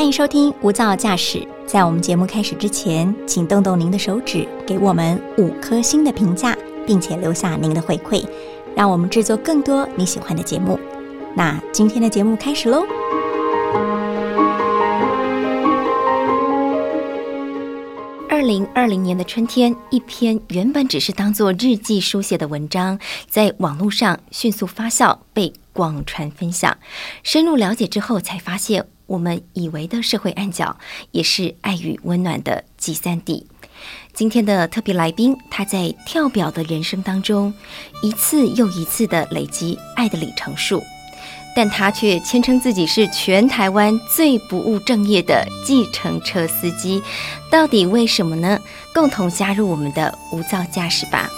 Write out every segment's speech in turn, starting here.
欢迎收听《无噪驾驶》。在我们节目开始之前，请动动您的手指，给我们五颗星的评价，并且留下您的回馈，让我们制作更多你喜欢的节目。那今天的节目开始喽！二零二零年的春天，一篇原本只是当做日记书写的文章，在网络上迅速发酵，被广传分享。深入了解之后，才发现我们以为的社会暗角，也是爱与温暖的集散地。今天的特别来宾，他在跳表的人生当中，一次又一次的累积爱的里程数。但他却谦称自己是全台湾最不务正业的计程车司机，到底为什么呢？共同加入我们的无噪驾驶吧。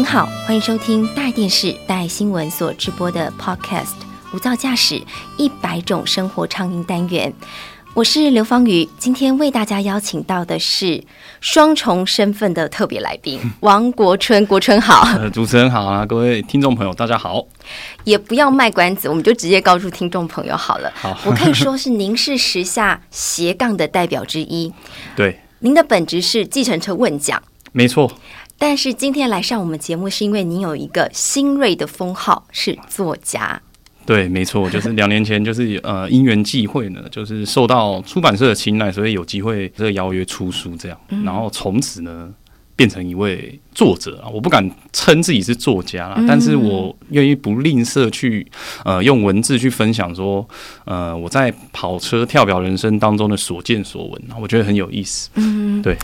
您好，欢迎收听大电视、大新闻所直播的 Podcast《无噪驾驶一百种生活畅音单元》。我是刘芳瑜，今天为大家邀请到的是双重身份的特别来宾王国春。国春好，呃，主持人好啊，各位听众朋友大家好。也不要卖关子，我们就直接告诉听众朋友好了。好，我可以说是您是时下斜杠的代表之一。对，您的本职是计程车问讲，没错。但是今天来上我们节目，是因为您有一个新锐的封号是作家。对，没错，就是两年前，就是呃因缘际会呢，就是受到出版社的青睐，所以有机会这个邀约出书这样，然后从此呢变成一位作者啊，我不敢称自己是作家啦，但是我愿意不吝啬去呃用文字去分享说，呃我在跑车跳表人生当中的所见所闻，我觉得很有意思。嗯，对，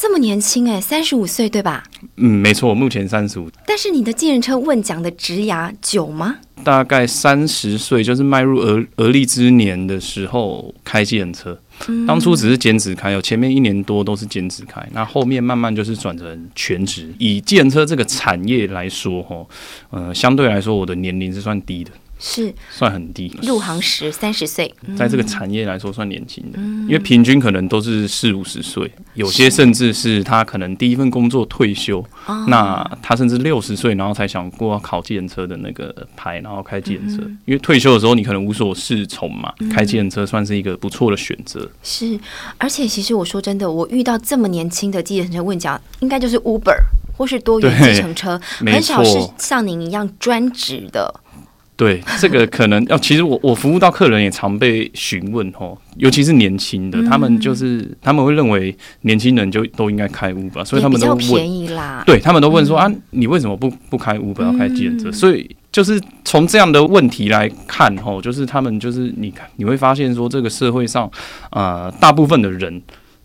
这么年轻哎，三十五岁对吧？嗯，没错，目前三十五。但是你的计程车问奖的职涯久吗？大概三十岁，就是迈入而而立之年的时候开计程车。当初只是兼职开，有前面一年多都是兼职开，那后面慢慢就是转成全职。以计程车这个产业来说，哈，呃，相对来说我的年龄是算低的。是。算很低，入行时三十岁，在这个产业来说算年轻的，因为平均可能都是四五十岁，有些甚至是他可能第一份工作退休，那他甚至六十岁然后才想过考计程车的那个牌，然后开计程车，因为退休的时候你可能无所适从嘛，开计程车算是一个不错的选择。是，而且其实我说真的，我遇到这么年轻的计程车问讲，应该就是 Uber 或是多元计程车，很少是像您一样专职的。对，这个可能要，其实我我服务到客人也常被询问哦，尤其是年轻的，他们就是他们会认为年轻人就都应该开 Uber，所以他们都便宜啦。对他们都问说啊，你为什么不不开 Uber 要开计程车？所以就是从这样的问题来看哦，就是他们就是你看你会发现说，这个社会上啊，大部分的人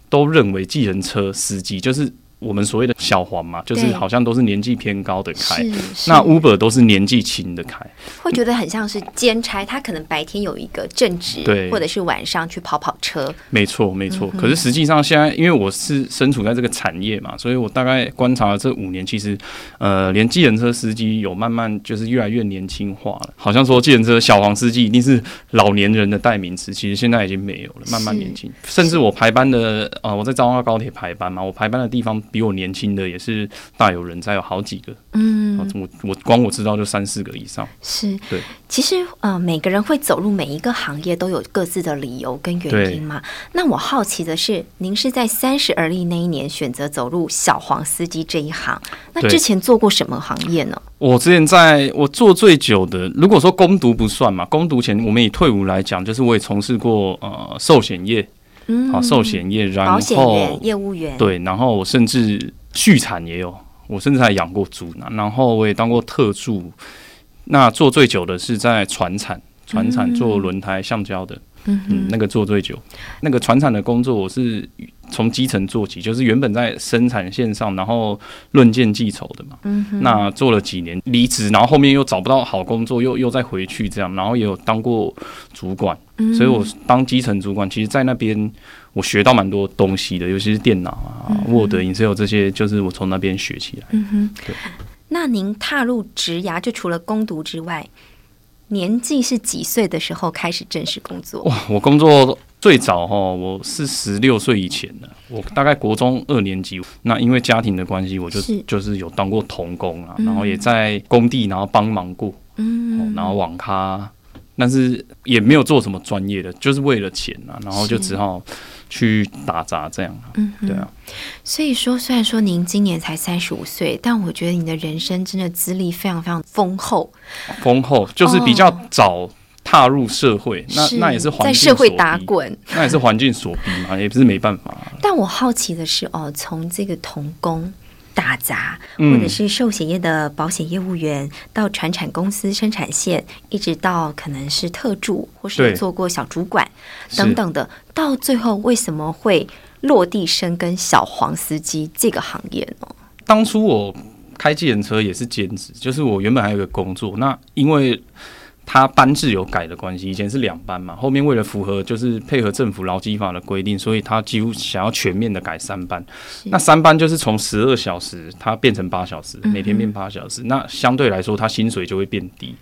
都认为计程车司机就是。我们所谓的小黄嘛，就是好像都是年纪偏高的开，那 Uber 都是年纪轻的开，会觉得很像是兼差，他可能白天有一个正职，对，或者是晚上去跑跑车。没错，没错。可是实际上现在，因为我是身处在这个产业嘛，所以我大概观察了这五年，其实呃，连计程车司机有慢慢就是越来越年轻化了。好像说计程车小黄司机一定是老年人的代名词，其实现在已经没有了，慢慢年轻。甚至我排班的呃，我在彰化高铁排班嘛，我排班的地方。比我年轻的也是大有人在，有好几个。嗯，我我光我知道就三四个以上。是，对。其实呃，每个人会走入每一个行业都有各自的理由跟原因嘛。那我好奇的是，您是在三十而立那一年选择走入小黄司机这一行，那之前做过什么行业呢？我之前在我做最久的，如果说攻读不算嘛，攻读前我们以退伍来讲，就是我也从事过呃寿险业。好，寿险业，然后业务员，对，然后我甚至畜产也有，我甚至还养过猪呢。然后我也当过特助，那做最久的是在船产，船产做轮胎橡胶的，嗯，那个做最久。那个船产的工作，我是从基层做起，就是原本在生产线上，然后论件计酬的嘛。嗯，那做了几年，离职，然后后面又找不到好工作，又又再回去这样，然后也有当过主管。所以，我当基层主管，其实，在那边我学到蛮多东西的，尤其是电脑啊、Word、Excel 这些，就是我从那边学起来。嗯哼，对。那您踏入职涯，就除了攻读之外，年纪是几岁的时候开始正式工作？哇，我工作最早哈，我是十六岁以前的，我大概国中二年级。那因为家庭的关系，我就就是有当过童工啊，然后也在工地然后帮忙过，嗯，然后网咖，但是也没有做什么专业的，就是为了钱啊，然后就只好去打杂这样。嗯，对啊。所以说，虽然说您今年才三十五岁，但我觉得你的人生真的资历非常非常丰厚，丰厚就是比较早。踏入社会，那那也是在社会打滚，那也是环境所逼嘛，也不是没办法。但我好奇的是，哦，从这个童工、打杂，或者是寿险业的保险业务员，到船产公司生产线，一直到可能是特助，或是做过小主管等等的，到最后为什么会落地生根小黄司机这个行业呢？当初我开计程车也是兼职，就是我原本还有个工作，那因为。他班制有改的关系，以前是两班嘛，后面为了符合就是配合政府劳基法的规定，所以他几乎想要全面的改三班。那三班就是从十二小时，他变成八小时，每天变八小时。那相对来说，他薪水就会变低。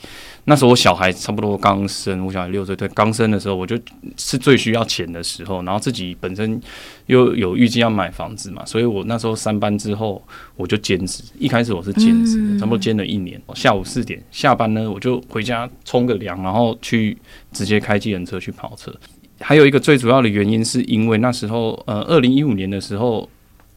那时候我小孩差不多刚生，我小孩六岁，对，刚生的时候，我就是最需要钱的时候，然后自己本身又有预计要买房子嘛，所以我那时候三班之后我就兼职。一开始我是兼职，差不多兼了一年。下午四点下班呢，我就回家冲个凉，然后去直接开计程车去跑车。还有一个最主要的原因，是因为那时候呃，二零一五年的时候。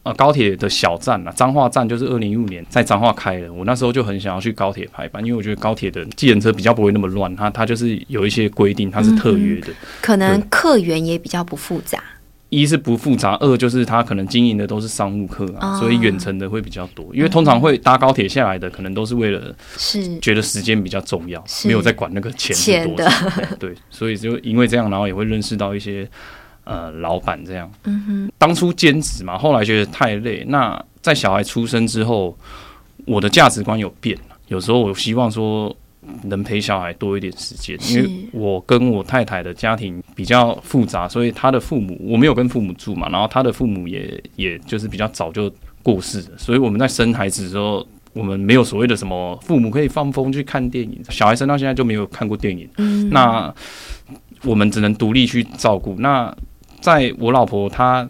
啊，高铁的小站啊，彰化站就是二零一五年在彰化开的。我那时候就很想要去高铁排班，因为我觉得高铁的计程车比较不会那么乱，它它就是有一些规定，它是特约的，可能客源也比较不复杂。一是不复杂，二就是他可能经营的都是商务客啊，所以远程的会比较多。因为通常会搭高铁下来的，可能都是为了是觉得时间比较重要，没有在管那个钱是多少。对，所以就因为这样，然后也会认识到一些。呃，老板这样，嗯哼，当初兼职嘛，后来觉得太累。那在小孩出生之后，我的价值观有变了。有时候我希望说能陪小孩多一点时间，因为我跟我太太的家庭比较复杂，所以他的父母我没有跟父母住嘛，然后他的父母也也就是比较早就过世了，所以我们在生孩子的时候，我们没有所谓的什么父母可以放风去看电影，小孩生到现在就没有看过电影，嗯，那我们只能独立去照顾。那。在我老婆她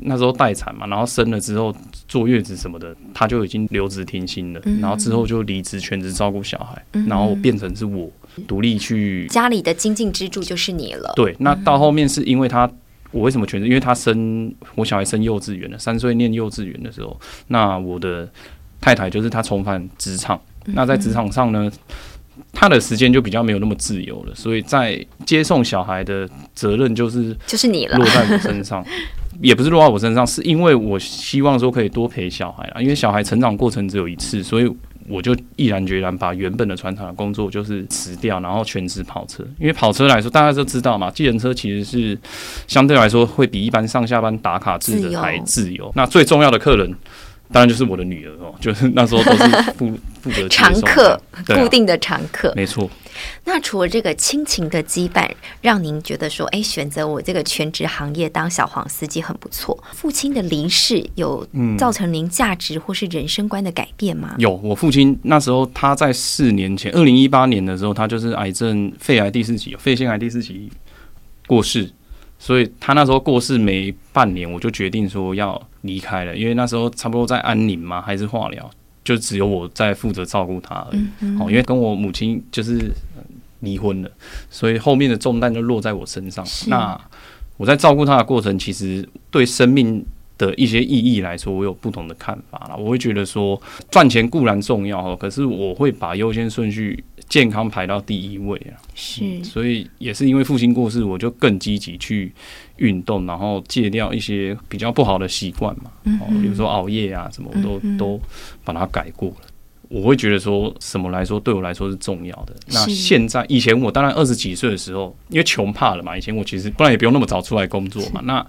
那时候待产嘛，然后生了之后坐月子什么的，他就已经留职停薪了，然后之后就离职全职照顾小孩，然后变成是我独立去家里的经济支柱就是你了。对，那到后面是因为他，我为什么全职？因为他生我小孩生幼稚园了，三岁念幼稚园的时候，那我的太太就是她重返职场，那在职场上呢？他的时间就比较没有那么自由了，所以在接送小孩的责任就是就是你了，落在我身上，也不是落在我身上，是因为我希望说可以多陪小孩啊，因为小孩成长过程只有一次，所以我就毅然决然把原本的船厂的工作就是辞掉，然后全职跑车。因为跑车来说，大家都知道嘛，计程车其实是相对来说会比一般上下班打卡制的还自由。那最重要的客人。当然就是我的女儿哦，就是那时候都是负负责常客，固定的常客，没错。那除了这个亲情的羁绊，让您觉得说，哎，选择我这个全职行业当小黄司机很不错。父亲的离世有造成您价值或是人生观的改变吗？有，我父亲那时候他在四年前，二零一八年的时候，他就是癌症肺癌第四期，肺腺癌第四期过世。所以他那时候过世没半年，我就决定说要离开了，因为那时候差不多在安宁嘛，还是化疗，就只有我在负责照顾他而已。哦，因为跟我母亲就是离婚了，所以后面的重担就落在我身上。那我在照顾他的过程，其实对生命。的一些意义来说，我有不同的看法了。我会觉得说，赚钱固然重要哈，可是我会把优先顺序健康排到第一位啊。是，所以也是因为父亲过世，我就更积极去运动，然后戒掉一些比较不好的习惯嘛。哦，比如说熬夜啊，什么我都都把它改过了。我会觉得说什么来说对我来说是重要的。那现在以前我当然二十几岁的时候，因为穷怕了嘛，以前我其实不然也不用那么早出来工作嘛。那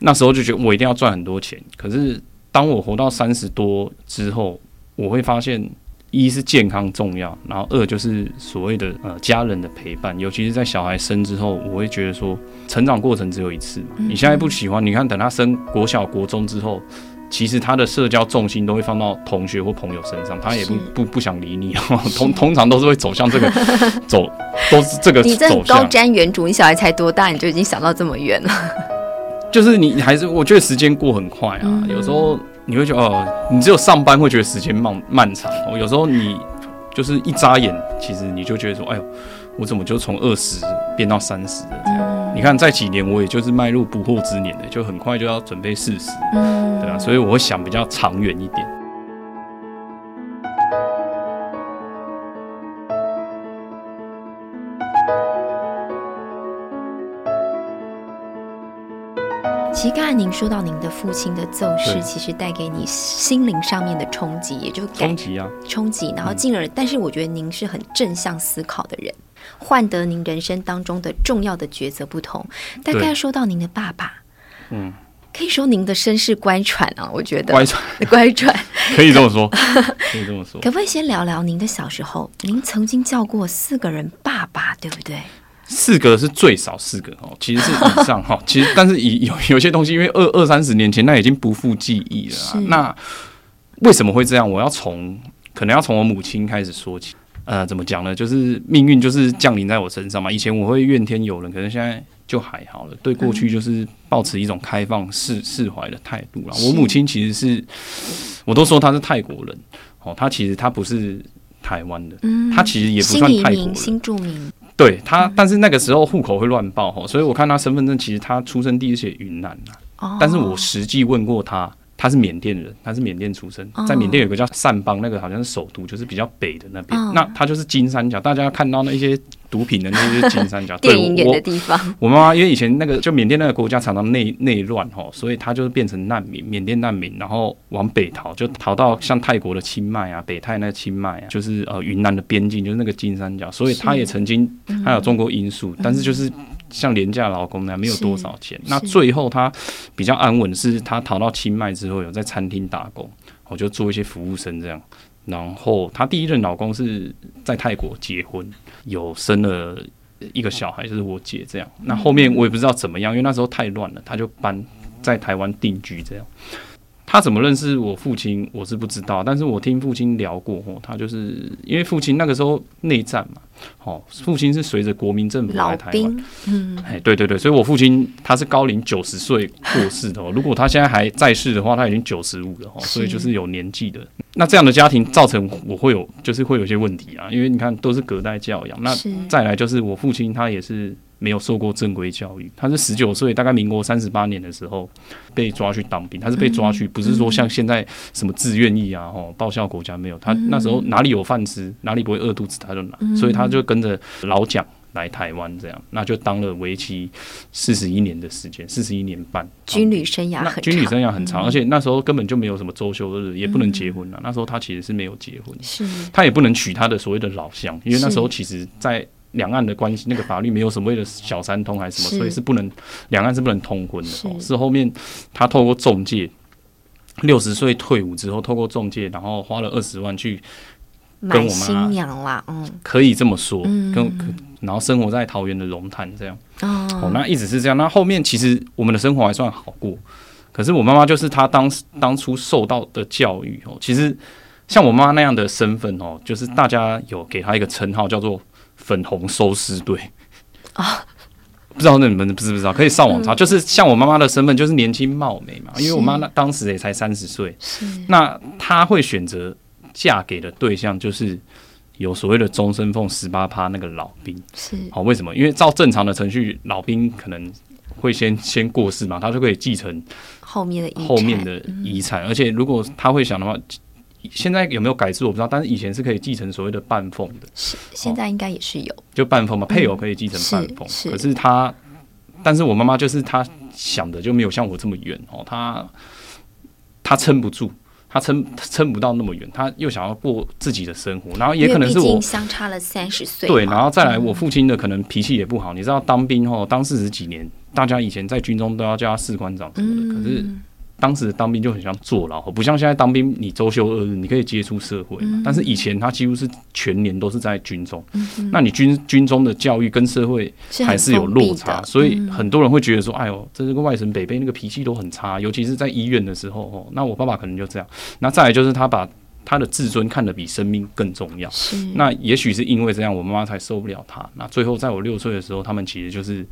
那时候就觉得我一定要赚很多钱，可是当我活到三十多之后，我会发现，一是健康重要，然后二就是所谓的呃家人的陪伴，尤其是在小孩生之后，我会觉得说，成长过程只有一次，你现在不喜欢，你看等他升国小国中之后，其实他的社交重心都会放到同学或朋友身上，他也不不不想理你，通通常都是会走向这个 走，都是这个你这高。瞻远瞩，你小孩才多大，你就已经想到这么远了。就是你还是我觉得时间过很快啊，有时候你会觉得哦，你只有上班会觉得时间漫漫长，哦，有时候你就是一眨眼，其实你就觉得说，哎呦，我怎么就从二十变到三十了这样？你看在几年我也就是迈入不惑之年的，就很快就要准备四十，嗯，对啊，所以我会想比较长远一点。其实刚才您说到您的父亲的奏事，其实带给你心灵上面的冲击，也就改终极啊，冲击，然后进而，但是我觉得您是很正向思考的人，换得您人生当中的重要的抉择不同。但对刚才说到您的爸爸，嗯，可以说您的身世乖舛啊，我觉得乖舛乖舛。可以这么说，可以这么说。可不可以先聊聊您的小时候？您曾经叫过四个人爸爸，对不对？四个是最少四个哦，其实是以上哈。其实但是以有有些东西，因为二二三十年前那已经不复记忆了啊。那为什么会这样？我要从可能要从我母亲开始说起。呃，怎么讲呢？就是命运就是降临在我身上嘛。以前我会怨天尤人，可是现在就还好了。对过去就是保持一种开放释释怀的态度啦。我母亲其实是，我都说她是泰国人哦，她其实她不是台湾的，嗯她其实也不算泰国人。新住民，对他，但是那个时候户口会乱报哈，所以我看他身份证，其实他出生地是写云南啊，哦，但是我实际问过他，他是缅甸人，他是缅甸出生哦，在缅甸有个叫善邦，那个好像是首都，就是比较北的那边哦，那他就是金三角，大家看到那些毒品的那些就是金三角，对电影演我的地方，我妈妈因为以前那个就缅甸那个国家常常内内乱哈，所以她就变成难民，缅甸难民，然后往北逃，就逃到像泰国的清迈啊、北泰那个清迈啊，就是呃云南的边境，就是那个金三角，所以她也曾经还有中国因素，但是就是像廉价劳工那样没有多少钱。那最后她比较安稳，是她逃到清迈之后有在餐厅打工，我就做一些服务生这样。然后她第一任老公是在泰国结婚，有生了一个小孩，就是我姐这样。那后面我也不知道怎么样，因为那时候太乱了，她就搬在台湾定居这样。他怎么认识我父亲，我是不知道，但是我听父亲聊过，哦，他就是因为父亲那个时候内战嘛，哦，父亲是随着国民政府来台湾，嗯，哎，对对对，所以我父亲他是高龄九十岁过世的哦。如果他现在还在世的话，他已经九十五了哦，所以就是有年纪的。那这样的家庭造成我会有，就是会有一些问题啊，因为你看都是隔代教养。那再来就是我父亲他也是没有受过正规教育，他是十九岁，大概民国三十八年的时候被抓去当兵，他是被抓去，不是说像现在什么自愿意啊，哦，报效国家没有，他那时候哪里有饭吃，哪里不会饿肚子，他就拿，所以他就跟着老蒋。来台湾这样，那就当了为期四十一年的时间，四十一年半。军旅生涯那很军旅生，涯很长，而且那时候根本就没有什么周休日，也不能结婚啊。那时候他其实是没有结婚，是他也不能娶他的所谓的老乡，因为那时候其实，在两岸的关系，那个法律没有什么为了小三通还是什么，所以是不能两岸是不能通婚的。哦是是后面他透过中介，六十岁退伍之后，透过中介，然后花了二十万去，跟买我妈新娘啦，嗯，可以这么说，嗯跟可然后生活在桃园的龙潭这样。哦，哦，那一直是这样。那后面其实我们的生活还算好过，可是我妈妈就是她当时当初受到的教育哦，其实像我妈那样的身份哦，就是大家有给她一个称号叫做“粉红收尸队”啊。不知道那你们不知不知道？可以上网查，就是像我妈妈的身份，就是年轻貌美嘛。因为我妈那当时也才三十岁，是那她会选择嫁给的对象就是有所谓的终身俸十八趴那个老兵。是好，为什么？因为照正常的程序，老兵可能会先先过世嘛，他就可以继承后面的遗后面的遗产，而且如果他会想的话，现在有没有改制我不知道，但是以前是可以继承所谓的半俸的，是现在应该也是有，就半俸嘛，配偶可以继承半俸，可是他，但是我妈妈就是她想的就没有像我这么远哦，她她撑不住。她撑撑不到那么远，她又想要过自己的生活，然后也可能是我相差了三十岁，对，然后再来，我父亲的可能脾气也不好。你知道，当兵后当四十几年，大家以前在军中都要叫他士官长什么的，可是当时当兵就很像坐牢，不像现在当兵你周休二日，你可以接触社会嘛。但是以前他几乎是全年都是在军中，那你军军中的教育跟社会还是有落差，所以很多人会觉得说，哎呦，这是个外省北北，那个脾气都很差，尤其是在医院的时候哦。那我爸爸可能就这样。那再来就是他把。他的自尊看得比生命更重要，那也许是因为这样，我妈妈才受不了他。那最后在我六岁的时候，他们其实就是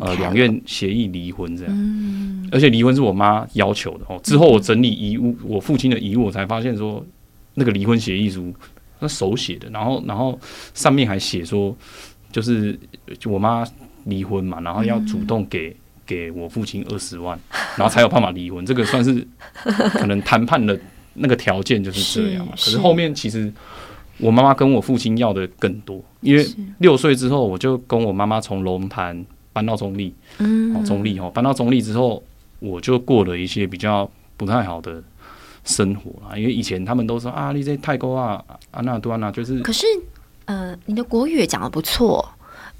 呃两院协议离婚这样，嗯，而且离婚是我妈要求的哦。之后我整理遗物，我父亲的遗物，我才发现说那个离婚协议书那手写的，然后然后上面还写说，就是就我妈离婚嘛，然后要主动给给我父亲二十万，然后才有办法离婚。这个算是可能谈判的。那个条件就是这样嘛，可是后面其实我妈妈跟我父亲要的更多，因为六岁之后我就跟我妈妈从龙潭搬到中立，嗯，中立哦，搬到中立之后我就过了一些比较不太好的生活啦，因为以前他们都说啊，你在泰国啊，啊那多啊，就是，可是呃，你的国语也讲的不错。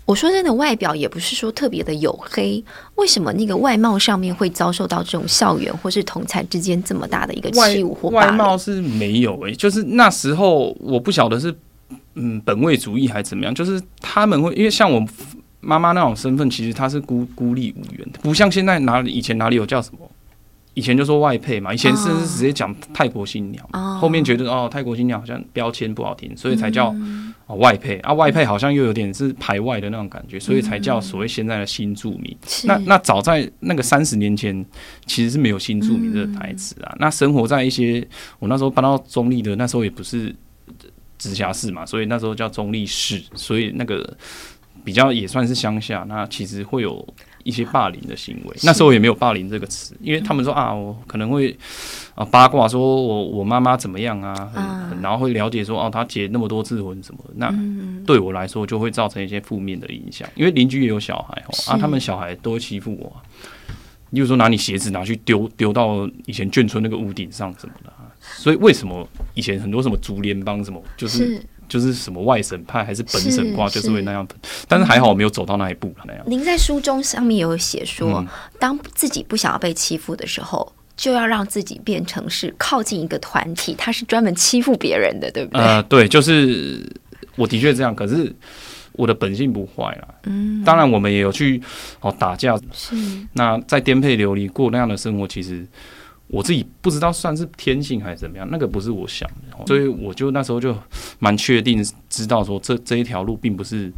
我说真的，外表也不是说特别的黝黑，为什么那个外貌上面会遭受到这种校园或是同才之间这么大的一个欺侮或外貌是没有诶，就是那时候我不晓得是嗯本位主义还是怎么样，就是他们会因为像我妈妈那种身份，其实她是孤孤立无援的，不像现在哪里以前哪里有叫什么。以前就说外配嘛，以前甚至直接讲泰国新娘，后面觉得哦泰国新娘好像标签不好听，所以才叫哦外配啊外配好像又有点是排外的那种感觉，所以才叫所谓现在的新住民。那那早在那个三十年前，其实是没有新住民这个台词啊。那生活在一些我那时候搬到中立的那时候也不是直辖市嘛，所以那时候叫中立市，所以那个比较也算是乡下，那其实会有。一些霸凌的行为，那时候也没有霸凌这个词，因为他们说啊，我可能会啊八卦说我我妈妈怎么样啊，然后会了解说哦，她结那么多次婚什么，那对我来说就会造成一些负面的影响，因为邻居也有小孩哦，啊，他们小孩都会欺负我，例如说拿你鞋子拿去丢丢到以前眷村那个屋顶上什么的，所以为什么以前很多什么竹联帮什么就是。就是什么外省派还是本省挂，就是会那样但是还好我没有走到那一步那样。您在书中上面有写说，当自己不想要被欺负的时候，就要让自己变成是靠近一个团体，他是专门欺负别人的，对不对？呃，对，就是我的确这样，可是我的本性不坏啦。嗯，当然我们也有去哦打架，是那在颠沛流离过那样的生活，其实。我自己不知道算是天性还是怎么样，那个不是我想的，所以我就那时候就蛮确定知道说这这一条路并不是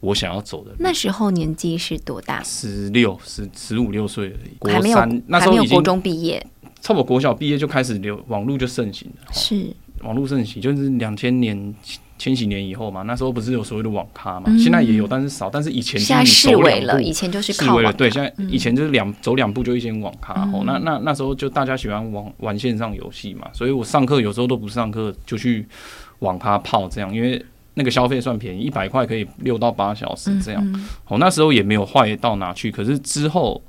我想要走的。那时候年纪是多大？十六、十十五六岁而已。国三那时候已经国中毕业，差不多国小毕业就开始流网络就盛行了。是网络盛行，就是两千年。千禧年以后嘛，那时候不是有所谓的网咖嘛？现在也有，但是少。但是以前现在视为了，以前就是视为了。对，现在以前就是两走两步就一间网咖。哦，那那那时候就大家喜欢玩玩线上游戏嘛，所以我上课有时候都不上课，就去网咖泡这样，因为那个消费算便宜，一百块可以六到八小时这样。哦，那时候也没有坏到哪去。可是之后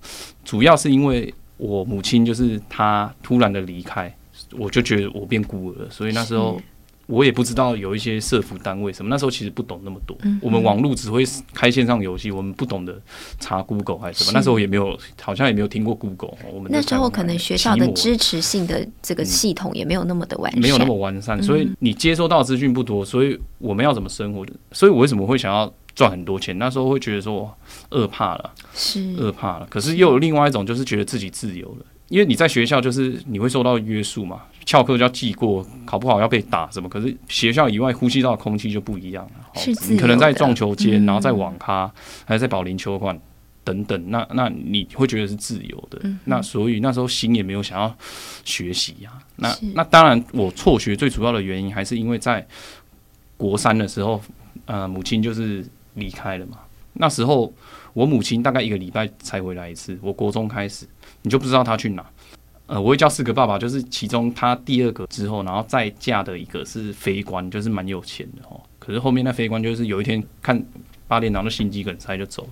主要是因为我母亲就是她突然的离开，我就觉得我变孤儿了，所以那时候。我也不知道有一些社服单位什么，那时候其实不懂那么多。我们网络只会开线上游戏，我们不懂得查 Google 还是什么。那时候也没有，好像也没有听过 Google。我们那时候可能学校的支持性的这个系统也没有那么的完善，没有那么完善，所以你接收到资讯不多。所以我们要怎么生活？所以我为什么会想要赚很多钱？那时候会觉得说饿怕了，是饿怕了。可是又有另外一种，就是觉得自己自由了。因为你在学校就是你会受到约束嘛，翘课就要记过，考不好要被打什么。可是学校以外呼吸到的空气就不一样了。是你可能在撞球间，然后在网咖，还是在保龄球馆等等，那那你会觉得是自由的。那所以那时候心也没有想要学习呀。那那当然，我辍学最主要的原因还是因为在国三的时候，呃，母亲就是离开了嘛。那时候我母亲大概一个礼拜才回来一次。我国中开始。你就不知道她去哪？呃，我会叫四个爸爸，就是其中他第二个之后，然后再嫁的一个是非官，就是蛮有钱的哦。可是后面那非官就是有一天看八点档的心肌梗塞就走了。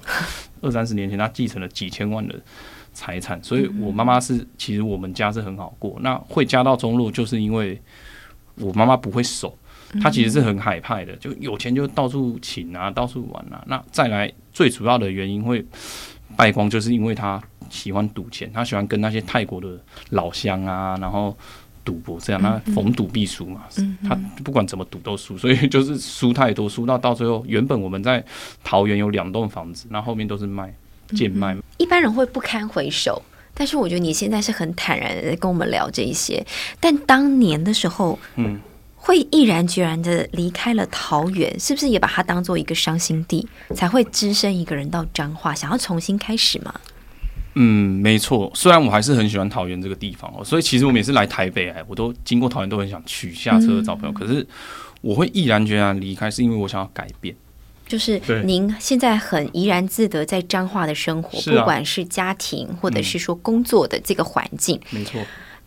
二三十年前他继承了几千万的财产，所以我妈妈是其实我们家是很好过。那会嫁到中路，就是因为我妈妈不会守，她其实是很海派的，就有钱就到处请啊，到处玩啊。那再来最主要的原因会。败光就是因为他喜欢赌钱，他喜欢跟那些泰国的老乡啊，然后赌博这样，他逢赌必输嘛，他不管怎么赌都输，所以就是输太多，输到到最后，原本我们在桃园有两栋房子，那后面都是卖贱卖。一般人会不堪回首，但是我觉得你现在是很坦然的跟我们聊这一些，但当年的时候，嗯。会毅然决然的离开了桃园，是不是也把它当做一个伤心地，才会只身一个人到彰化，想要重新开始吗？嗯，没错。虽然我还是很喜欢桃园这个地方哦，所以其实我每次来台北哎，我都经过桃园都很想去下车找朋友。可是我会毅然决然离开，是因为我想要改变。就是您现在很怡然自得在彰化的生活，不管是家庭或者是说工作的这个环境，没错。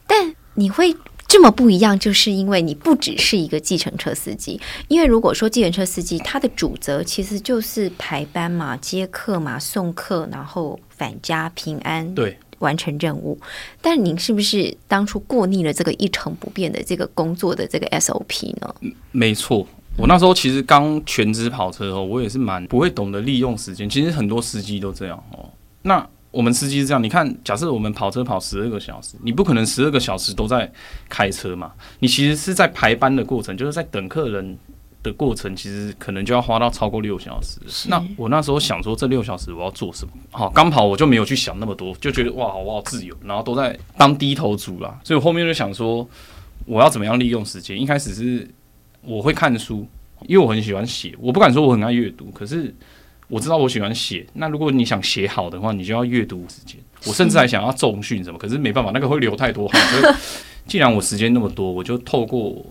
但你会。这么不一样，就是因为你不只是一个计程车司机。因为如果说计程车司机，他的主责其实就是排班嘛、接客嘛、送客，然后返家平安，对，完成任务。但您是不是当初过腻了这个一成不变的这个工作的这个 SOP 呢？没错，我那时候其实刚全职跑车哦，我也是蛮不会懂得利用时间。其实很多司机都这样哦。那我们司机是这样，你看，假设我们跑车跑十二个小时，你不可能十二个小时都在开车嘛？你其实是在排班的过程，就是在等客人的过程，其实可能就要花到超过六小时。那我那时候想说，这六小时我要做什么？好，刚跑我就没有去想那么多，就觉得哇，我好自由，然后都在当低头族啦。所以我后面就想说，我要怎么样利用时间？一开始是我会看书，因为我很喜欢写，我不敢说我很爱阅读，可是。我知道我喜欢写，那如果你想写好的话，你就要阅读时间。我甚至还想要重训什么，可是没办法，那个会流太多汗。所以，既然我时间那么多，我就透过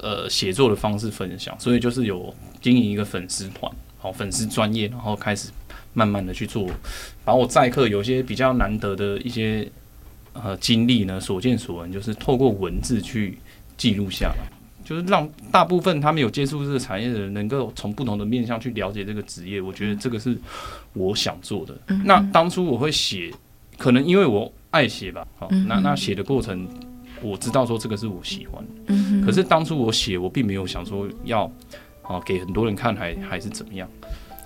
呃写作的方式分享。所以就是有经营一个粉丝团，好粉丝专业，然后开始慢慢的去做，把我载客有些比较难得的一些呃经历呢，所见所闻，就是透过文字去记录下来。就是让大部分他们有接触这个产业的人，能够从不同的面向去了解这个职业。我觉得这个是我想做的。那当初我会写，可能因为我爱写吧。好，那那写的过程，我知道说这个是我喜欢。嗯。可是当初我写，我并没有想说要啊给很多人看，还还是怎么样？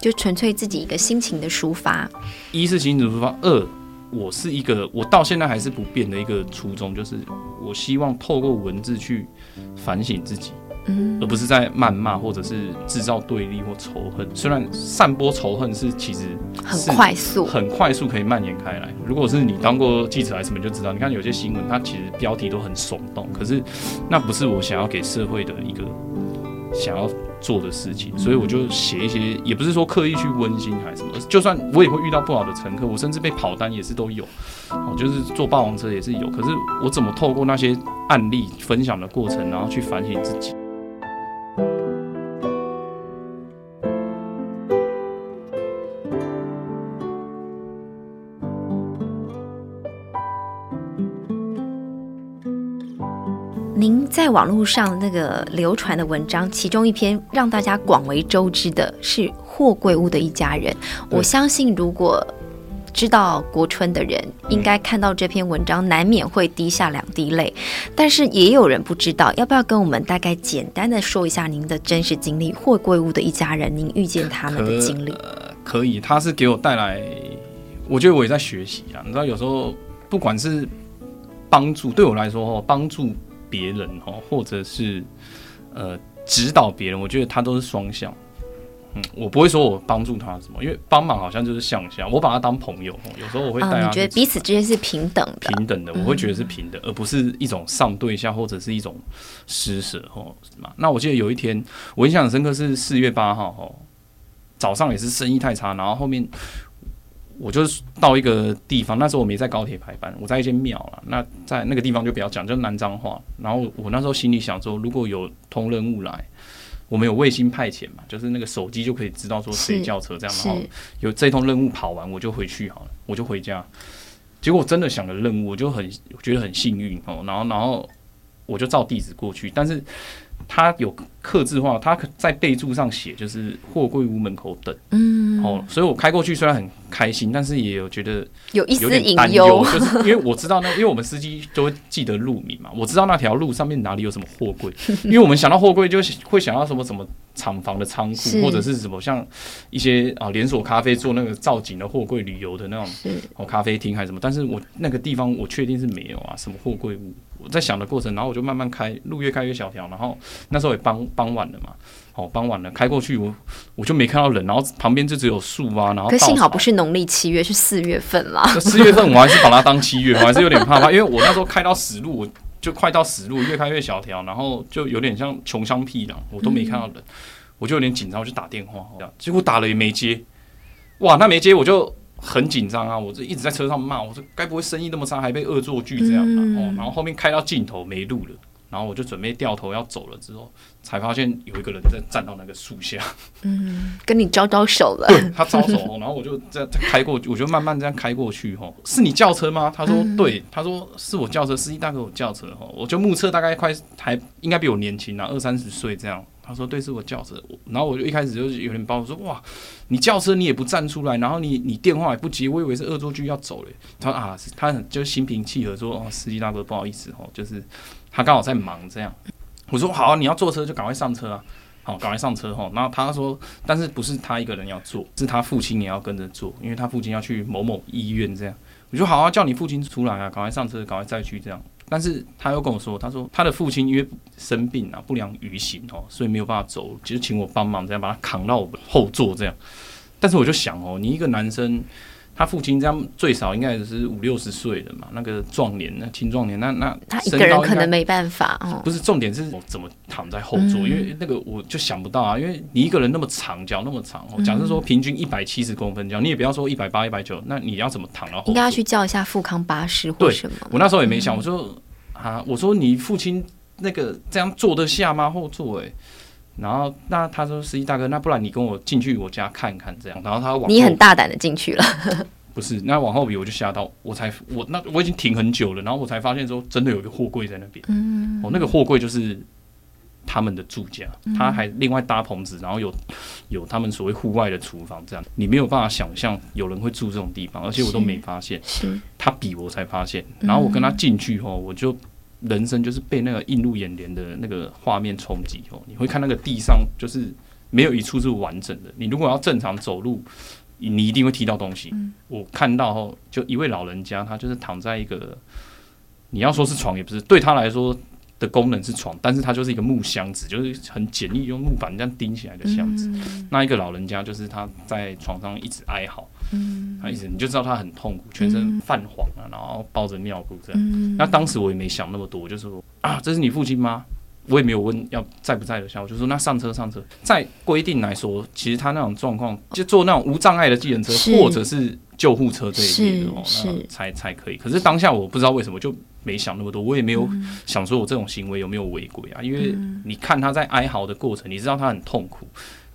就纯粹自己一个心情的抒发。一是心情抒发，二。我是一个，我到现在还是不变的一个初衷，就是我希望透过文字去反省自己，嗯，而不是在谩骂或者是制造对立或仇恨。虽然散播仇恨是其实很快速，很快速可以蔓延开来。如果是你当过记者还是什么，就知道，你看有些新闻，它其实标题都很耸动，可是那不是我想要给社会的一个想要。做的事情，所以我就写一些，也不是说刻意去温馨还是什么，就算我也会遇到不好的乘客，我甚至被跑单也是都有，我，就是坐霸王车也是有，可是我怎么透过那些案例分享的过程，然后去反省自己。您在网络上那个流传的文章，其中一篇让大家广为周知的是货柜屋的一家人。我相信，如果知道国春的人，应该看到这篇文章，难免会滴下两滴泪。但是也有人不知道，要不要跟我们大概简单的说一下您的真实经历？货柜屋的一家人，您遇见他们的经历？可以，他是给我带来，我觉得我也在学习啊。你知道，有时候不管是帮助，对我来说，帮助。别人哦，或者是呃指导别人，我觉得他都是双向。嗯，我不会说我帮助他什么，因为帮忙好像就是向下，我把他当朋友。有时候我会带他。你觉得彼此之间是平等的？平等的，我会觉得是平等，而不是一种上对下或者是一种施舍哦，是吗？那我记得有一天我印象很深刻是四月八号哦，早上也是生意太差，然后后面。我就是到一个地方，那时候我没在高铁排班，我在一间庙了。那在那个地方就比较讲，就南彰化。然后我那时候心里想说，如果有通任务来，我们有卫星派遣嘛，就是那个手机就可以知道说谁叫车这样。然后有这通任务跑完，我就回去好了，我就回家。结果我真的想了任务，我就很觉得很幸运哦。然后然后我就照地址过去，但是他有刻字化，他在备注上写就是货柜屋门口等，嗯，哦，所以我开过去虽然很开心，但是也有觉得有一丝担忧，，就是因为我知道那，因为我们司机都会记得路名嘛，我知道那条路上面哪里有什么货柜，因为我们想到货柜就会想到什么什么厂房的仓库，或者是什么像一些啊连锁咖啡做那个造景的货柜旅游的那种哦咖啡厅还是什么，但是我那个地方我确定是没有啊，什么货柜屋。我在想的过程，然后我就慢慢开，路越开越小条，然后那时候也傍傍晚了嘛，哦傍晚了，开过去我我就没看到人，然后旁边就只有树啊，然后可幸好不是农历七月，是四月份啦。四月份我还是把它当七月，我还是有点怕怕，因为我那时候开到死路，我就快到死路，越开越小条，然后就有点像穷乡僻壤，我都没看到人，我就有点紧张，我就打电话，这样结果打了也没接，哇，那没接我就很紧张啊，我这一直在车上骂，我说该不会生意那么差，还被恶作剧这样吧？嗯哦，然后后面开到尽头没路了。然后我就准备掉头要走了，之后才发现有一个人在站到那个树下，嗯跟你招招手了，对他招手哦，然后我就这样开过去，我就慢慢这样开过去吼。是你轿车吗？他说对，他说是我轿车，司机大哥我轿车吼。我就目测大概快还应该比我年轻啊，二三十岁这样。他说对，是我轿车。然后我就一开始就是有点包，我说哇，你轿车你也不站出来，然后你你电话也不接，我以为是恶作剧要走嘞。他说啊，他很就心平气和说哦，司机大哥不好意思哦，就是他刚好在忙这样。我说好啊、你要坐车就赶快上车啊。好，赶快上车吼。然后他说，但是不是他一个人要做，是他父亲也要跟着做，因为他父亲要去某某医院这样。我说好啊，叫你父亲出来啊，赶快上车，赶快再去这样。但是他又跟我说，他说他的父亲因为生病啊，不良于行哦，所以没有办法走，就请我帮忙这样把他扛到我后座这样。但是我就想哦，你一个男生，他父亲这样最少应该也是五六十岁的嘛，那个壮年、那青壮年，那那他一个人可能没办法哦。不是重点是我怎么躺在后座，嗯因为那个我就想不到啊，因为你一个人那么长，脚那么长，哦假设说平均一百七十公分脚，你也不要说一百八、一百九，那你要怎么躺到后座？应该要去叫一下富康巴士或什么。我那时候也没想，我说啊，我说你父亲那个这样坐得下吗？后座哎、然后那他说司机大哥，那不然你跟我进去我家看看这样，然后他往你很大胆的进去了，不是，那往后比我就吓到，我才我那我已经停很久了，然后我才发现说真的有一个货柜在那边，嗯，哦，那个货柜就是他们的住家，他还另外搭棚子，然后有有他们所谓户外的厨房，这样。你没有办法想象有人会住这种地方，而且我都没发现，是。他比我才发现，然后我跟他进去后，我就人生就是被那个映入眼帘的那个画面冲击哦，你会看那个地上就是没有一处是完整的，你如果要正常走路。你一定会踢到东西。我看到后，就一位老人家，他就是躺在一个，你要说是床也不是，对他来说的功能是床，但是它就是一个木箱子，就是很简易用木板这样钉起来的箱子。那一个老人家就是他在床上一直哀嚎，他一直你就知道他很痛苦，全身泛黄啊，然后包着尿布这样。那当时我也没想那么多，我就说啊，这是你父亲吗？我也没有问要在不在的下，我就说那上车上车。在规定来说，其实他那种状况，就坐那种无障碍的计程车或者是救护车这一类的哦，是是那才才可以。可是当下我不知道为什么就没想那么多，我也没有想说我这种行为有没有违规啊？因为你看他在哀嚎的过程，你知道他很痛苦，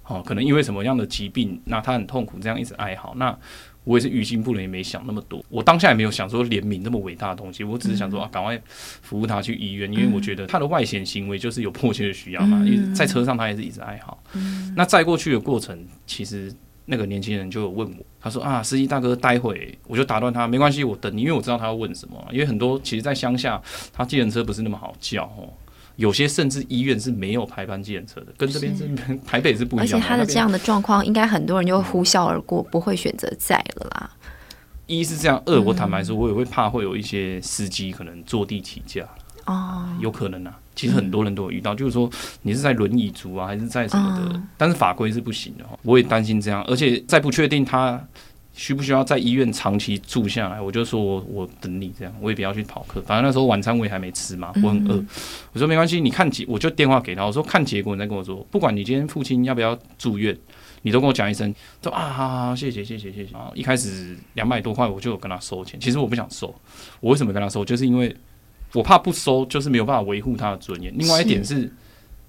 哦，可能因为什么样的疾病，那他很痛苦，这样一直哀嚎，那。我也是于心不忍，也没想那么多。我当下也没有想说怜悯那么伟大的东西，我只是想说啊，赶快服务他去医院，因为我觉得他的外显行为就是有迫切的需要嘛。因为在车上他也是一直哀嚎。那载过去的过程，其实那个年轻人就有问我，他说啊，司机大哥，待会我就打断他，没关系，我等你，因为我知道他要问什么。因为很多其实，在乡下，他计程车不是那么好叫哦。有些甚至医院是没有排班计程车的，跟这边是 台北是不一样的。那边且他的这样的状况，应该很多人就会呼啸而过，不会选择载了啦。一是这样，二我坦白说，我也会怕会有一些司机可能坐地起价，哦，有可能啊。其实很多人都有遇到，就是说你是在轮椅族啊，还是在什么的，嗯但是法规是不行的。我也担心这样，而且再不确定他需不需要在医院长期住下来，我就说我我等你这样，我也不要去跑课。反正那时候晚餐我也还没吃嘛，我很饿。我说没关系，你看结，我就电话给他，我说看结果你再跟我说，不管你今天父亲要不要住院。你都跟我讲一声，说啊，好好好，谢谢谢谢谢谢。然后一开始两百多块，我就有跟他收钱。其实我不想收，我为什么跟他收？就是因为我怕不收，就是没有办法维护他的尊严。另外一点是，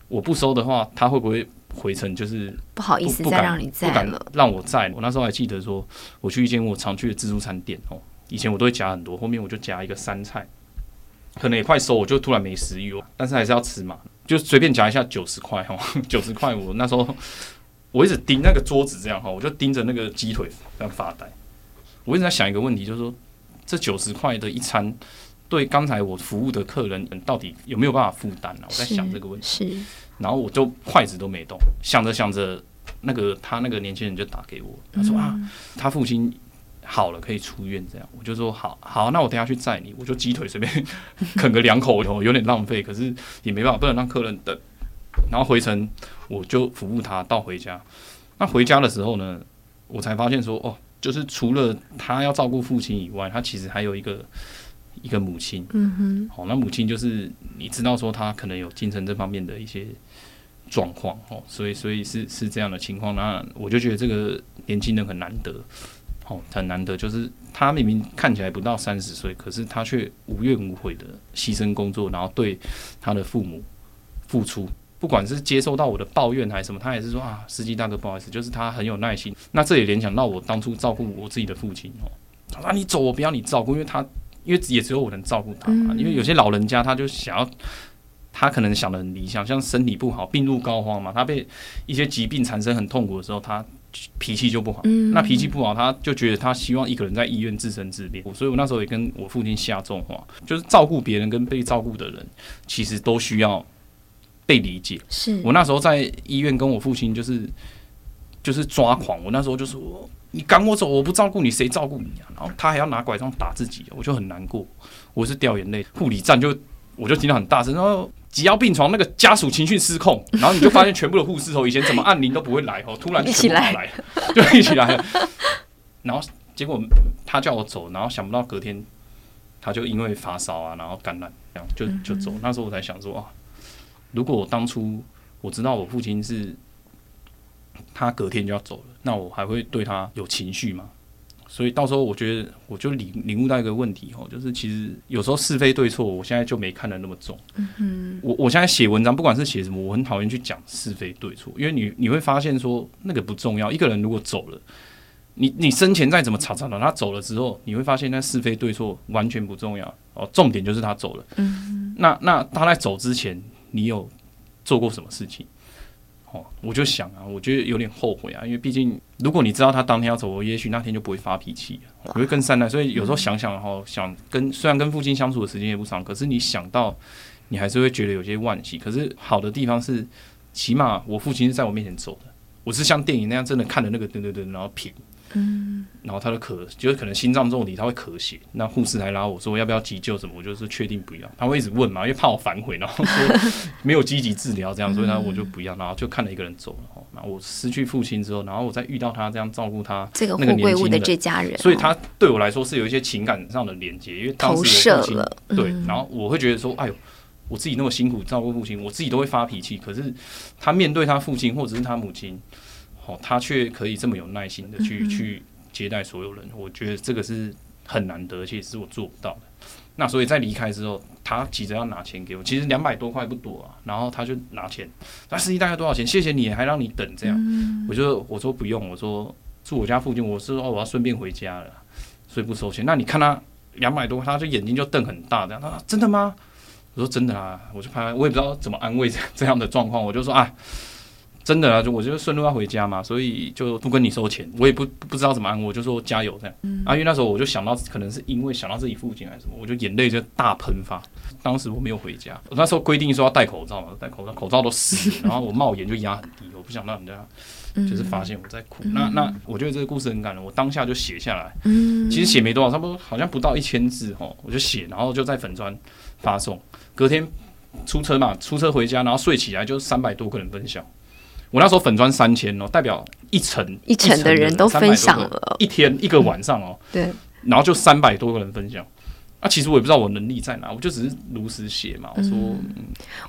我不收的话，他会不会回程就是不好意思，再让你不敢载了。让我载？我那时候还记得说，我去一间我常去的自助餐店哦，以前我都会夹很多，后面我就夹一个三菜，可能也快收，我就突然没食欲哦，但是还是要吃嘛。就随便夹一下九十块哦，九十块我那时候我一直盯那个桌子这样哈，我就盯着那个鸡腿在发呆。我一直在想一个问题，就是说这九十块的一餐，对刚才我服务的客人到底有没有办法负担呢？我在想这个问题。是，然后我就筷子都没动，想着想着，那个他那个年轻人就打给我，他说啊，他父亲好了，可以出院这样。我就说好好，那我等下去载你，我就鸡腿随便 啃个两口，有点浪费，可是也没办法，不能让客人等。然后回程我就服务他到回家。那回家的时候呢，我才发现说哦。就是除了他要照顾父亲以外，他其实还有一个一个母亲。嗯哼，好，那母亲就是你知道说他可能有精神这方面的一些状况哦，所以所以是是这样的情况。那我就觉得这个年轻人很难得，哦，很难得，就是他明明看起来不到三十岁，可是他却无怨无悔的牺牲工作，然后对他的父母付出。不管是接受到我的抱怨还是什么，他也是说啊，司机大哥不好意思，就是他很有耐心。那这也联想到我当初照顾我自己的父亲哦，他说你走，我不要你照顾，因为他因为也只有我能照顾他嘛。因为有些老人家他就想要，他可能想的很理想，像身体不好、病入膏肓嘛，他被一些疾病产生很痛苦的时候，他脾气就不好。那脾气不好，他就觉得他希望一个人在医院自生自灭。所以我那时候也跟我父亲下重话，就是照顾别人跟被照顾的人，其实都需要。被理解，是我那时候在医院跟我父亲就是就是抓狂，我那时候就说你赶我走，我不照顾你，谁照顾你啊？然后他还要拿拐杖打自己，我就很难过，我是掉眼泪。护理站就我就听到很大声，然后急要病床那个家属情绪失控，然后你就发现全部的护士哦，以前怎么按铃都不会来哦，突然一起来了，就一起来了。然后结果他叫我走，然后想不到隔天他就因为发烧啊，然后感染这样就就走。那时候我才想说啊。如果我当初我知道我父亲是他隔天就要走了，那我还会对他有情绪吗？所以到时候我觉得我就领领悟到一个问题哦，就是其实有时候是非对错，我现在就没看得那么重。嗯我我现在写文章，不管是写什么，我很讨厌去讲是非对错，因为你你会发现说那个不重要。一个人如果走了，你你生前再怎么吵吵闹，他走了之后，你会发现那是非对错完全不重要哦。重点就是他走了。嗯。那那他在走之前。你有做过什么事情？哦，我就想啊，我觉得有点后悔啊，因为毕竟如果你知道他当天要走，我也许那天就不会发脾气，我会更善待。所以有时候想想哈，想跟虽然跟父亲相处的时间也不长，可是你想到你还是会觉得有些惋惜。可是好的地方是，起码我父亲是在我面前走的，我是像电影那样真的看着那个噔噔噔，然后撇。嗯，然后他的咳，就是可能心脏重题，他会咳血。那护士来拉我说要不要急救什么，我就是确定不要。他会一直问嘛，因为怕我反悔，然后说没有积极治疗这样，所以他我就不要。然后就看了一个人走了。然后我失去父亲之后，然后我再遇到他这样照顾他这个那个年轻的这家人，所以他对我来说是有一些情感上的连接，因为当时我父亲对，然后我会觉得说，哎呦，我自己那么辛苦照顾父亲，我自己都会发脾气，可是他面对他父亲或者是他母亲，哦，他却可以这么有耐心的去去。接待所有人，我觉得这个是很难得，而且是我做不到的。那所以在离开之后，他急着要拿钱给我，其实两百多块不多啊。然后他就拿钱，那司机大概多少钱？谢谢你，还让你等这样。我就我说不用，我说住我家附近，我是说我要顺便回家了，所以不收钱。那你看他两百多，他就眼睛就瞪很大，这样。他说真的吗？我说真的啊，我就拍，我也不知道怎么安慰这样的状况，我就说啊。真的啊，就我就顺路要回家嘛，所以就不跟你收钱，我也不不知道怎么安慰，我就说加油这样。啊，因为那时候我就想到，可能是因为想到自己父亲还是什么，我就眼泪就大喷发。当时我没有回家，我那时候规定说要戴口罩嘛，戴口罩，口罩都湿，然后我帽檐就压很低，我不想让人家就是发现我在哭。那那我觉得这个故事很感人，我当下就写下来。嗯，其实写没多少，差不多好像不到一千字哦，我就写，然后就在粉砖发送。隔天出车嘛，出车回家，然后睡起来就三百多个人分享。我那时候粉砖三千哦，代表一层一层的人都分享了，一天一个晚上哦，对，然后就三百多个人分享。啊，其实我也不知道我能力在哪，我就只是如实写嘛。我说，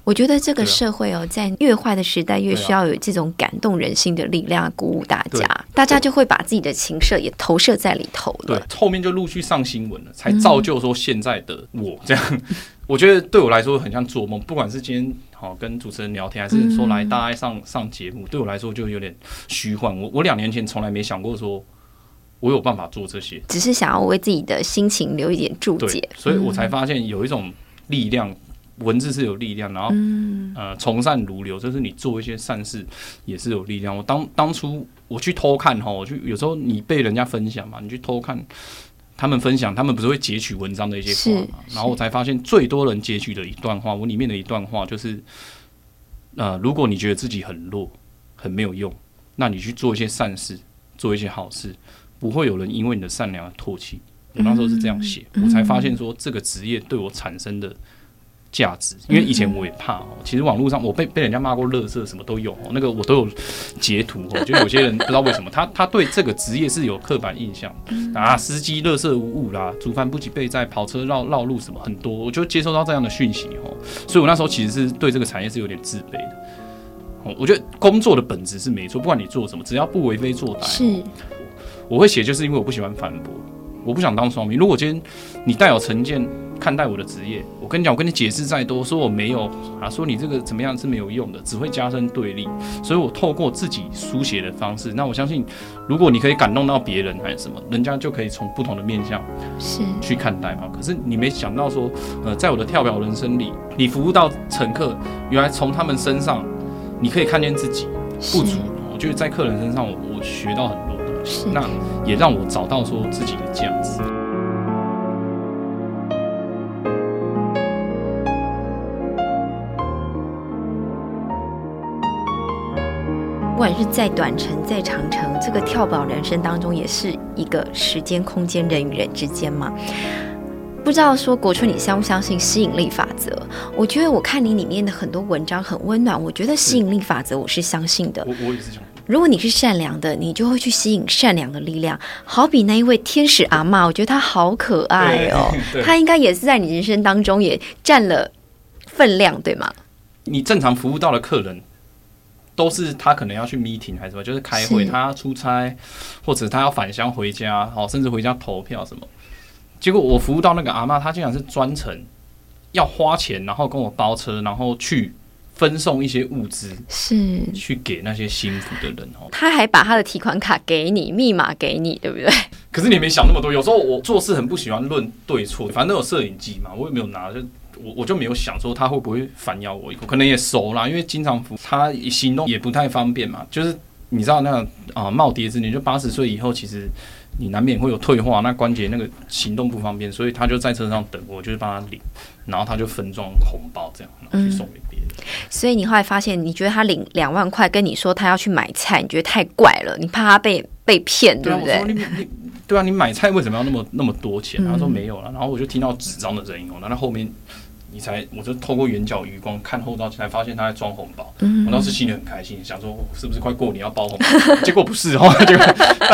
我觉得这个社会哦，在越坏的时代，越需要有这种感动人心的力量，鼓舞大家，大家就会把自己的情色也投射在里头了。对，后面就陆续上新闻了，才造就说现在的我这样。我觉得对我来说很像做梦，不管是今天好跟主持人聊天，还是说来大家上上节目，对我来说就有点虚幻。我我两年前从来没想过说我有办法做这些，只是想要为自己的心情留一点注解，所以我才发现有一种力量文字是有力量，然后呃从善如流，就是你做一些善事也是有力量。我当当初我去偷看哈，我去有时候你被人家分享嘛，你去偷看他们分享，他们不是会截取文章的一些话嘛，然后我才发现最多人截取的一段话，我里面的一段话就是，呃，如果你觉得自己很弱，很没有用，那你去做一些善事，做一些好事，不会有人因为你的善良而唾弃。我那时候是这样写，我才发现说这个职业对我产生的价值。因为以前我也怕哦，其实网络上我被被人家骂过乐色，什么都有哦，那个我都有截图哦。就有些人不知道为什么，他他对这个职业是有刻板印象啊，司机乐色无误啦，煮饭不及备在，跑车绕绕路什么很多，我就接收到这样的讯息哦。所以我那时候其实是对这个产业是有点自卑的。哦，我觉得工作的本质是没错，不管你做什么，只要不为非作歹，是我会写，就是因为我不喜欢反驳。我不想当双面。如果今天你带有成见看待我的职业，我跟你讲，我跟你解释再多，说我没有啊，说你这个怎么样是没有用的，只会加深对立。所以我透过自己书写的方式，那我相信，如果你可以感动到别人还是什么，人家就可以从不同的面向是去看待嘛。可是你没想到说，呃，在我的跳表人生里，你服务到乘客，原来从他们身上你可以看见自己不足。我觉得在客人身上，我我学到很多东西。那也让我找到说自己的价值。管是在短程、在长程，这个跳宝人生当中，也是一个时间、空间、人与人之间嘛。不知道说国春，你相不相信吸引力法则？我觉得我看你里面的很多文章很温暖，我觉得吸引力法则我是相信的。我我也是相信。如果你是善良的，你就会去吸引善良的力量。好比那一位天使阿妈，我觉得她好可爱哦。她应该也是在你人生当中也占了分量，对吗？你正常服务到了客人，都是他可能要去 meeting 还是什么，就是开会，他要出差，或者他要返乡回家，哦，甚至回家投票什么。结果我服务到那个阿妈，她竟然是专程要花钱，然后跟我包车，然后去。分送一些物资是去给那些辛苦的人哦。他还把他的提款卡给你，密码给你，对不对？可是你没想那么多。有时候我做事很不喜欢论对错，反正有摄影机嘛，我也没有拿，就我我就没有想说他会不会反咬我一口。可能也熟啦，因为经常他行动也不太方便嘛。就是你知道那啊耄耋之年，就八十岁以后，其实你难免会有退化，那关节那个行动不方便，所以他就在车上等我，就是帮他领，然后他就分装红包这样，然后去送给别人。所以你后来发现，你觉得他领两万块跟你说他要去买菜，你觉得太怪了，你怕他被被骗，对不对？对啊，你买菜为什么要那么那么多钱？他说没有了，然后我就听到纸张的声音哦，那后面。你才，我就透过远角余光看后照镜，才发现他在装红包。我当时心里很开心，想说是不是快过年要包红包？结果不是哦，结果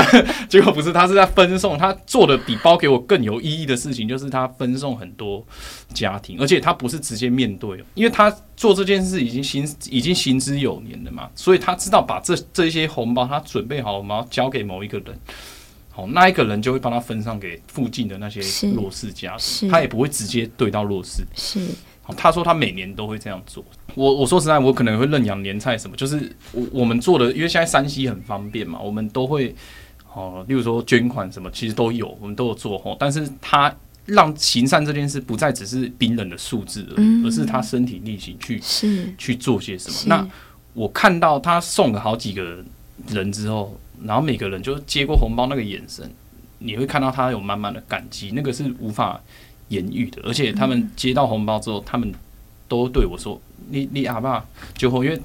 结果不是，他是在分送。他做的比包给我更有意义的事情，就是他分送很多家庭，而且他不是直接面对，因为他做这件事已经行已经行之有年了嘛，所以他知道把这这些红包，他准备好我们要交给某一个人。那一个人就会帮他分上给附近的那些弱势家庭，他也不会直接对到弱势。是，他说他每年都会这样做。我我说实在，我可能会认养年菜什么，就是我我们做的，因为现在山西很方便嘛，我们都会哦，例如说捐款什么，其实都有，我们都有做哦。但是他让行善这件事不再只是冰冷的数字而已，而是他身体力行去是去做些什么。那我看到他送了好几个人之后。然后每个人就接过红包那个眼神，你会看到他有满满的感激，那个是无法言喻的。而且他们接到红包之后，他们都对我说：“你你阿爸就后因为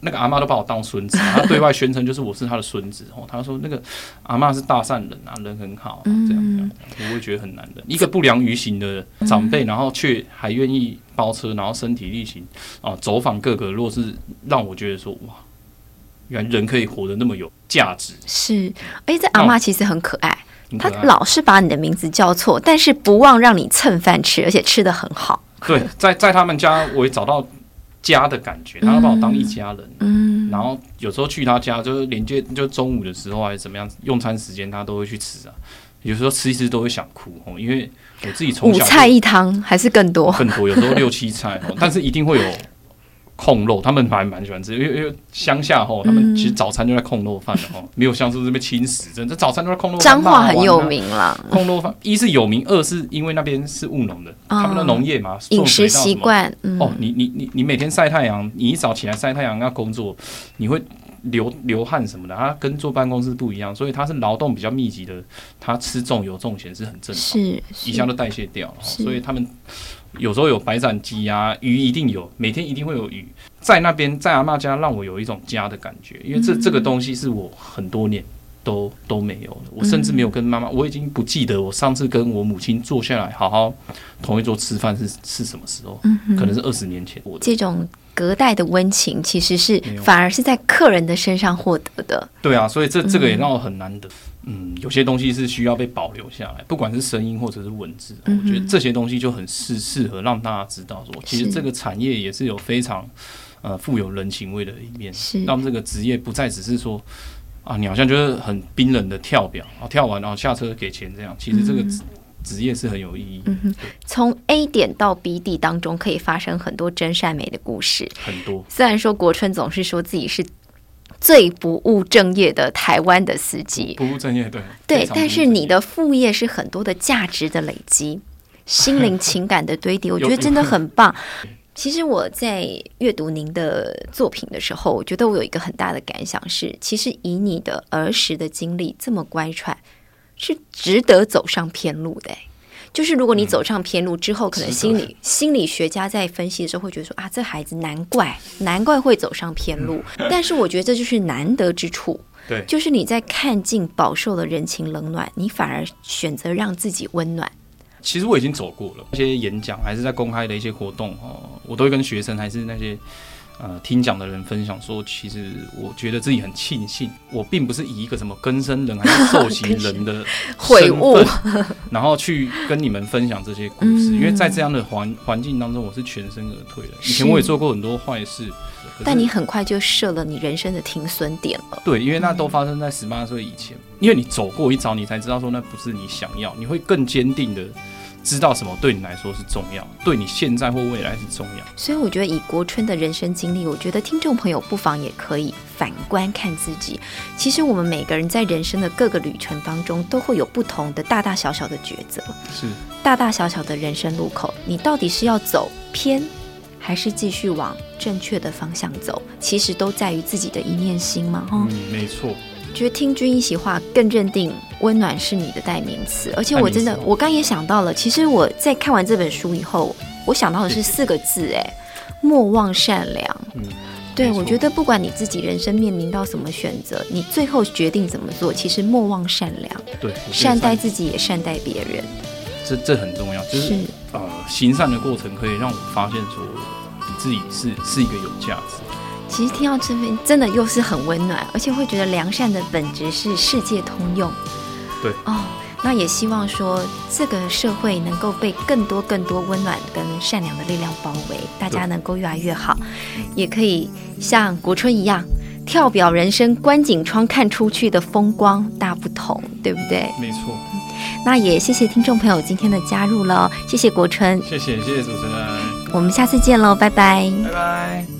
那个阿妈都把我当孙子，他对外宣称就是我是他的孙子。哦，他说那个阿妈是大善人啊，人很好，这样这样，我会觉得很难的。一个不良于行的长辈，然后却还愿意包车，然后身体力行啊，走访各个，若是让我觉得说哇。”原来人可以活得那么有价值，是。而且这阿妈其实很可爱，她老是把你的名字叫错，但是不忘让你蹭饭吃，而且吃的很好。对，在在他们家，我也找到家的感觉，他把我当一家人。嗯。然后有时候去他家，就是连接，就中午的时候还是怎么样，用餐时间他都会去吃啊。有时候吃一吃都会想哭哦，因为我自己从五菜一汤还是更多，更多，有时候六七菜，但是一定会有。控肉，他们还蛮喜欢吃，因为因为乡下吼，他们其实早餐就在控肉饭的吼，没有像是这边轻食，真的早餐都在控肉饭。彰化很有名了，控肉饭一是有名，二是因为那边是务农的，他们的农业嘛，饮食习惯。哦，你你你你每天晒太阳，你一早起来晒太阳要工作，你会流流汗什么的，它跟坐办公室不一样，所以它是劳动比较密集的，它吃重油重咸是很正常，是一下都代谢掉，所以他们。有时候有白斩鸡啊，鱼一定有，每天一定会有鱼在那边，在阿妈家让我有一种家的感觉，因为这这个东西是我很多年都都没有了，我甚至没有跟妈妈，我已经不记得我上次跟我母亲坐下来好好同一桌吃饭是是什么时候，可能是二十年前。这种隔代的温情其实是反而是在客人的身上获得的。对啊，所以这这个也让我很难得。嗯，有些东西是需要被保留下来，不管是声音或者是文字，我觉得这些东西就很适适合让大家知道，说其实这个产业也是有非常呃富有人情味的一面，让这个职业不再只是说啊，你好像就是很冰冷的跳表，啊，跳完然后下车给钱这样，其实这个职职业是很有意义。从 A 点到 B 地当中可以发生很多真善美的故事，很多。虽然说国春总是说自己是。最不务正业的台湾的司机，不务正业，对对，但是你的副业是很多的价值的累积，心灵情感的堆叠，我觉得真的很棒。其实我在阅读您的作品的时候，我觉得我有一个很大的感想是，其实以你的儿时的经历这么乖舛，是值得走上偏路的。就是如果你走上偏路之后，可能心理心理学家在分析的时候会觉得说啊，这孩子难怪难怪会走上偏路。但是我觉得这就是难得之处，对，就是你在看尽饱受的人情冷暖，你反而选择让自己温暖。其实我已经走过了，那些演讲还是在公开的一些活动哦，我都会跟学生还是那些。呃，听讲的人分享说，其实我觉得自己很庆幸，我并不是以一个什么根生人还是受刑人的 悔悟，然后去跟你们分享这些故事。因为在这样的环环境当中，我是全身而退的。以前我也做过很多坏事，但你很快就设了你人生的停损点了。对，因为那都发生在十八岁以前。因为你走过一遭，你才知道说那不是你想要，你会更坚定的。知道什么对你来说是重要，对你现在或未来是重要。所以我觉得以国春的人生经历，我觉得听众朋友不妨也可以反观看自己。其实我们每个人在人生的各个旅程当中，都会有不同的大大小小的抉择，是大大小小的人生路口。你到底是要走偏，还是继续往正确的方向走？其实都在于自己的一念心嘛。哈，嗯，没错。觉得听君一席话，更认定温暖是你的代名词。而且我真的，我刚也想到了。其实我在看完这本书以后，我想到的是四个字：哎，莫忘善良。嗯，对，我觉得不管你自己人生面临到什么选择，你最后决定怎么做，其实莫忘善良。对，善待自己也善待别人。这这很重要，就是呃，行善的过程可以让我发现说，你自己是是一个有价值。其实听到这边，真的又是很温暖，而且会觉得良善的本质是世界通用。对哦，那也希望说这个社会能够被更多更多温暖跟善良的力量包围，大家能够越来越好，也可以像国春一样跳表人生，观景窗看出去的风光大不同，对不对？没错。那也谢谢听众朋友今天的加入了，谢谢国春，谢谢谢谢主持人，我们下次见喽，拜拜，拜拜。